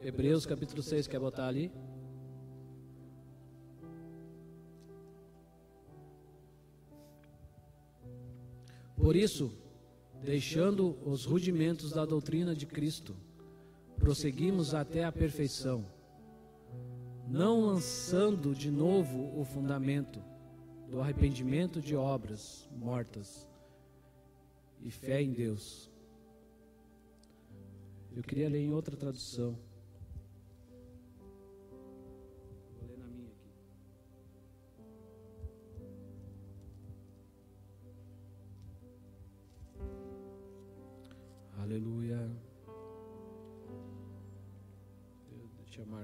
Hebreus capítulo 6, quer botar ali? Por isso, deixando os rudimentos da doutrina de Cristo, prosseguimos até a perfeição, não lançando de novo o fundamento do arrependimento de obras mortas e fé em Deus. Eu queria ler em outra tradução.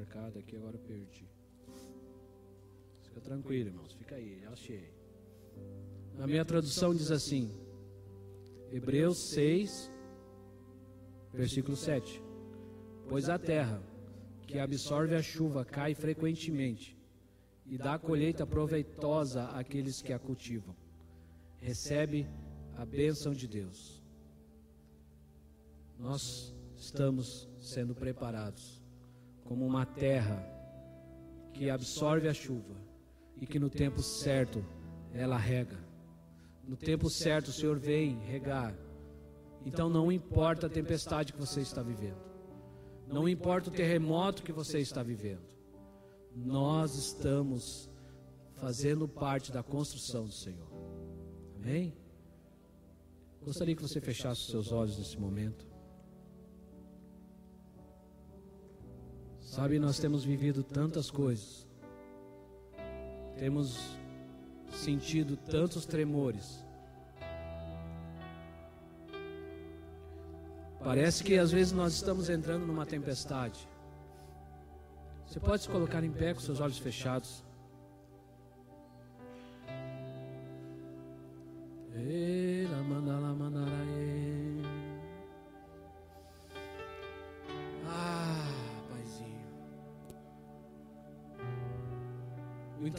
Marcado aqui, agora perdi. Fica tranquilo, irmãos, fica aí, já achei. Na minha tradução diz assim, Hebreus 6, versículo 7. Pois a terra, que absorve a chuva, cai frequentemente e dá colheita proveitosa àqueles que a cultivam. Recebe a bênção de Deus. Nós estamos sendo preparados como uma terra que absorve a chuva e que no tempo certo ela rega. No tempo certo o Senhor vem regar Então não importa a tempestade que você está vivendo. Não importa o terremoto que você está vivendo. Nós estamos fazendo parte da construção do Senhor. Amém? Gostaria que você fechasse os seus olhos nesse momento. Sabe, nós temos vivido tantas coisas, temos sentido tantos tremores. Parece que às vezes nós estamos entrando numa tempestade. Você pode se colocar em pé com seus olhos fechados.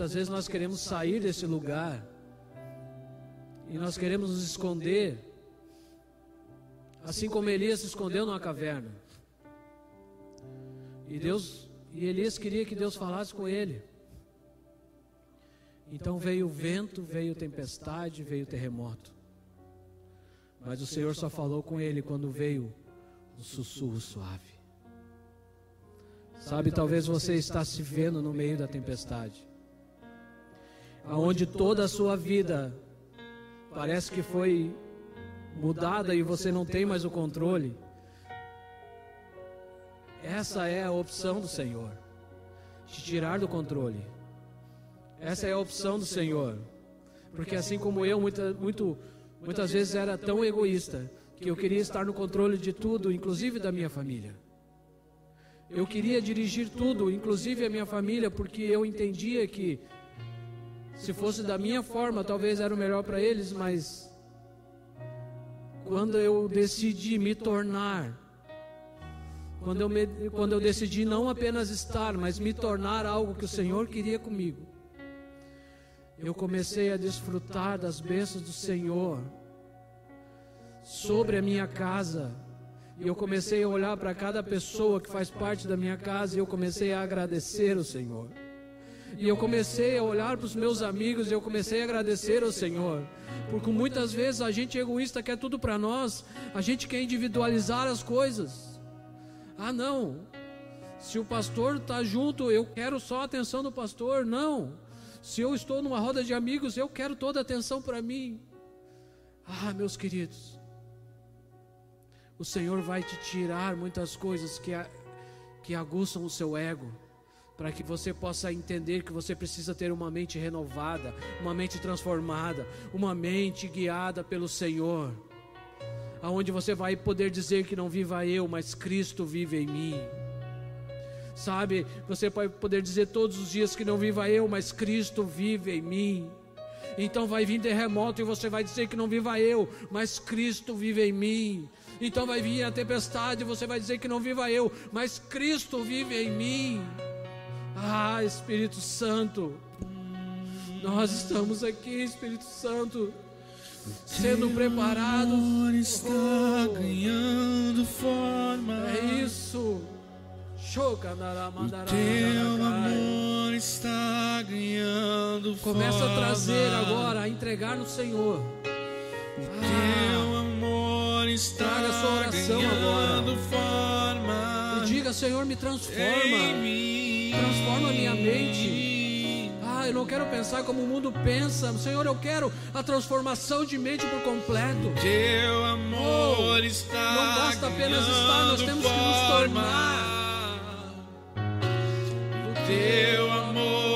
Muitas vezes nós queremos sair desse lugar e nós queremos nos esconder, assim como Elias se escondeu numa caverna. E Deus, e Elias queria que Deus falasse com ele. Então veio o vento, veio tempestade, veio terremoto. Mas o Senhor só falou com ele quando veio um sussurro suave. Sabe, talvez você está se vendo no meio da tempestade. Aonde toda a sua vida parece que foi mudada e você não tem mais o controle. Essa é a opção do Senhor. Te tirar do controle. Essa é a opção do Senhor. Porque assim como eu, muita, muito, muitas vezes era tão egoísta que eu queria estar no controle de tudo, inclusive da minha família. Eu queria dirigir tudo, inclusive a minha família, porque eu entendia que se fosse da minha forma, talvez era o melhor para eles, mas quando eu decidi me tornar, quando eu, me, quando eu decidi não apenas estar, mas me tornar algo que o Senhor queria comigo, eu comecei a desfrutar das bênçãos do Senhor sobre a minha casa. E eu comecei a olhar para cada pessoa que faz parte da minha casa e eu comecei a agradecer o Senhor. E eu comecei a olhar para os meus amigos e eu comecei a agradecer ao Senhor. Porque muitas vezes a gente egoísta quer tudo para nós, a gente quer individualizar as coisas. Ah, não. Se o pastor está junto, eu quero só a atenção do pastor. Não. Se eu estou numa roda de amigos, eu quero toda a atenção para mim. Ah, meus queridos, o Senhor vai te tirar muitas coisas que, que aguçam o seu ego, para que você possa entender que você precisa ter uma mente renovada, uma mente transformada, uma mente guiada pelo Senhor, aonde você vai poder dizer que não viva eu, mas Cristo vive em mim. Sabe, você pode poder dizer todos os dias que não viva eu, mas Cristo vive em mim. Então vai vir terremoto e você vai dizer que não viva eu, mas Cristo vive em mim. Então vai vir a tempestade e você vai dizer que não viva eu, mas Cristo vive em mim. Ah, Espírito Santo, nós estamos aqui, Espírito Santo, sendo preparados. está ganhando forma. É isso. O teu amor está ganhando Começa a trazer agora, a entregar no Senhor. O teu amor está ganhando forma. Diga, Senhor, me transforma. Transforma a minha mente. Ah, eu não quero pensar como o mundo pensa. Senhor, eu quero a transformação de mente por completo. Teu amor Oh, está Não basta apenas estar, nós temos que nos tornar. O teu amor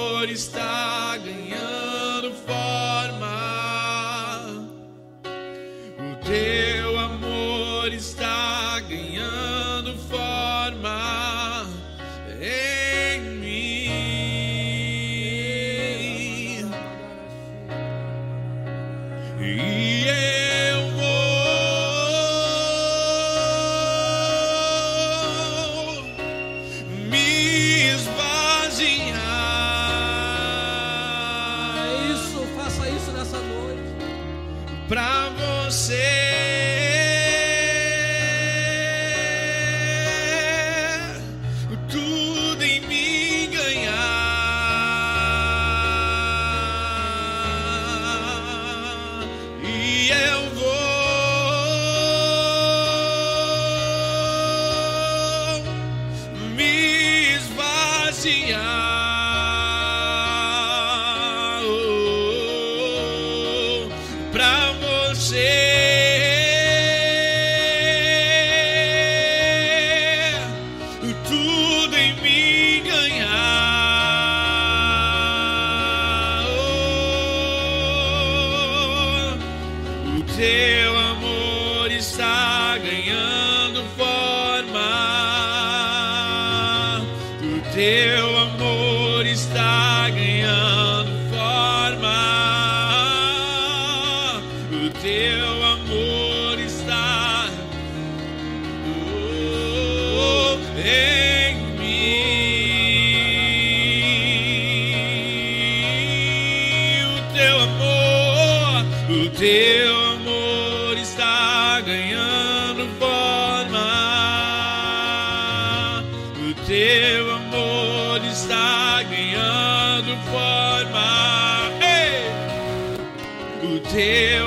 Seu amor está ganhando forma. Ei! O teu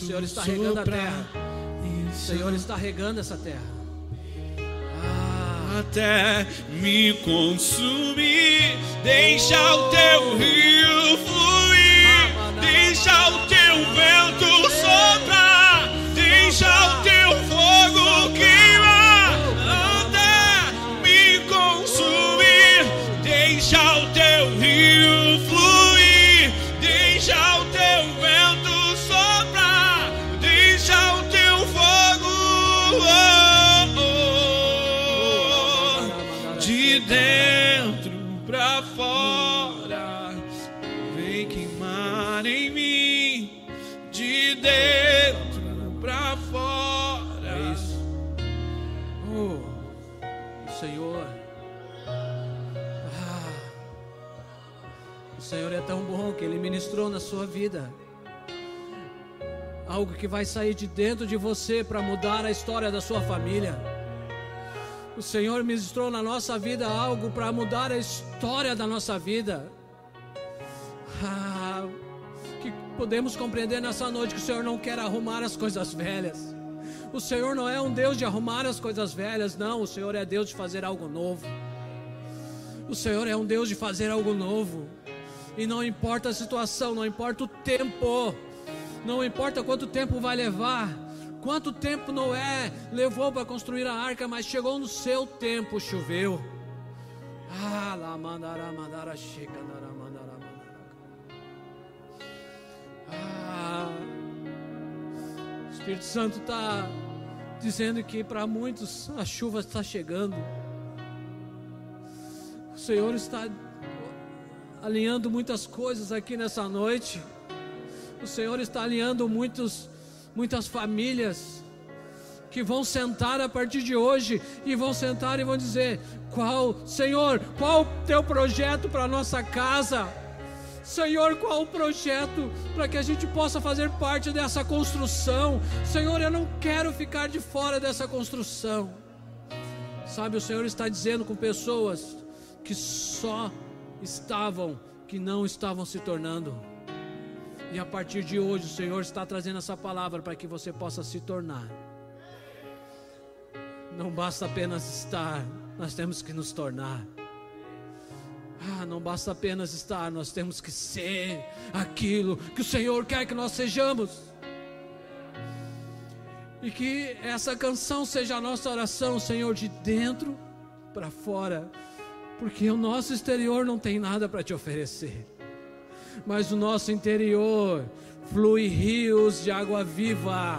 O Senhor está regando a terra. O Senhor está regando essa terra. Ah. Até me consumir, deixa o teu rio fluir, deixa o teu vento sua vida. Algo que vai sair de dentro de você para mudar a história da sua família. O Senhor ministrou na nossa vida algo para mudar a história da nossa vida. Ah, que podemos compreender nessa noite que o Senhor não quer arrumar as coisas velhas. O Senhor não é um Deus de arrumar as coisas velhas, não. O Senhor é Deus de fazer algo novo. O Senhor é um Deus de fazer algo novo. E não importa a situação, não importa o tempo, não importa quanto tempo vai levar, quanto tempo Noé levou para construir a arca, mas chegou no seu tempo, choveu. Ah, lá chega Ah, o Espírito Santo está dizendo que para muitos a chuva está chegando. O Senhor está alinhando muitas coisas aqui nessa noite. O Senhor está alinhando muitos, muitas famílias que vão sentar a partir de hoje e vão sentar e vão dizer: Qual, Senhor, qual o teu projeto para nossa casa? Senhor, qual o projeto para que a gente possa fazer parte dessa construção? Senhor, eu não quero ficar de fora dessa construção. Sabe, o Senhor está dizendo com pessoas que só estavam, que não estavam se tornando. E a partir de hoje, o Senhor está trazendo essa palavra para que você possa se tornar. Não basta apenas estar, nós temos que nos tornar. Ah, não basta apenas estar, nós temos que ser aquilo que o Senhor quer que nós sejamos. E que essa canção seja a nossa oração, Senhor, de dentro para fora, porque o nosso exterior não tem nada para te oferecer, mas o nosso interior flui rios de água viva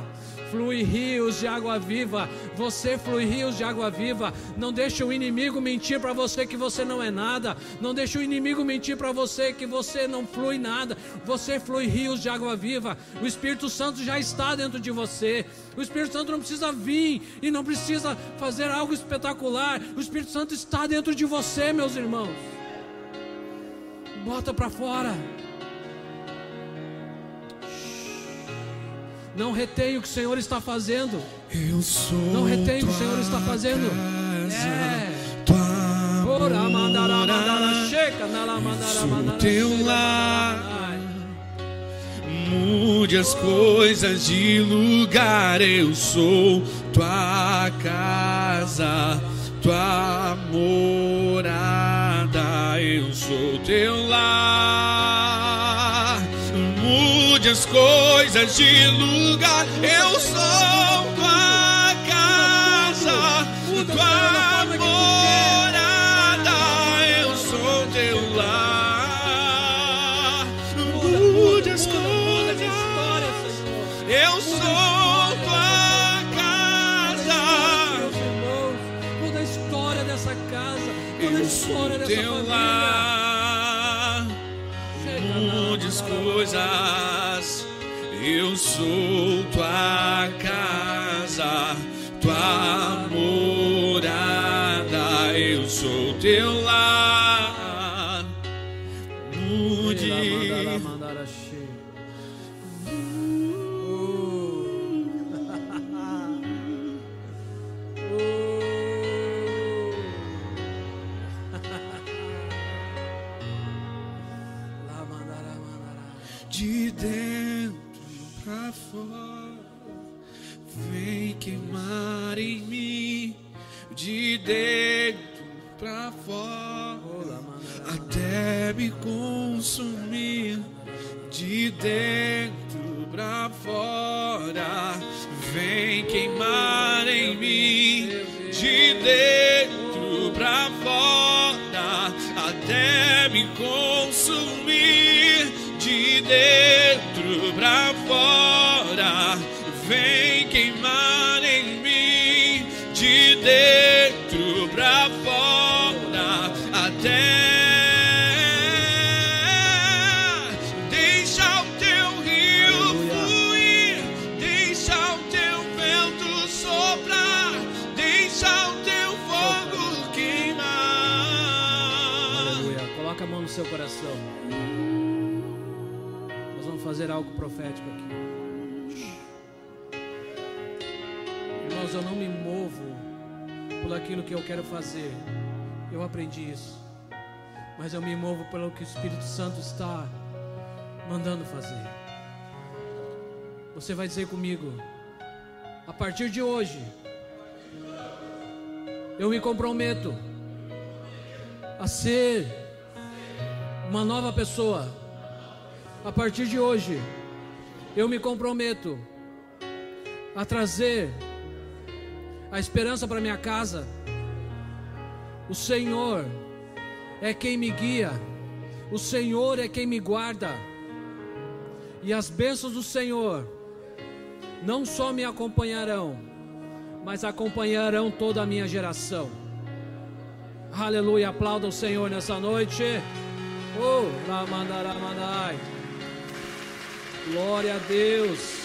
flui rios de água viva. Você flui rios de água viva. Não deixe o inimigo mentir para você que você não é nada. Não deixe o inimigo mentir para você que você não flui nada. Você flui rios de água viva. O Espírito Santo já está dentro de você. O Espírito Santo não precisa vir e não precisa fazer algo espetacular. O Espírito Santo está dentro de você, meus irmãos. Bota para fora. Não retém o que o Senhor está fazendo. Eu sou Não retém o que o Senhor está fazendo. É. Tua Ora, mandara, mandara, checa, nala, mandara, sou mandara, teu lar. Mude as coisas de lugar. Eu sou tua casa, tua morada. Eu sou teu lar. Mude as coisas de lugar. Eu sou tua casa, tua morada. Eu sou teu lar. Mude as coisas. Eu sou tua casa. Muda a história dessa casa, muda a história dessa família. Mude as coisas. Eu sou tua casa, tua morada. Eu sou teu lar. Me consumir, de dentro que eu quero fazer. Eu aprendi isso. Mas eu me movo pelo que o Espírito Santo está mandando fazer. Você vai dizer comigo: a partir de hoje, eu me comprometo a ser uma nova pessoa. A partir de hoje, eu me comprometo a trazer a esperança para minha casa. O Senhor é quem me guia, o Senhor é quem me guarda, e as bênçãos do Senhor não só me acompanharão, mas acompanharão toda a minha geração. Aleluia, aplauda o Senhor nessa noite. Oh. Glória a Deus.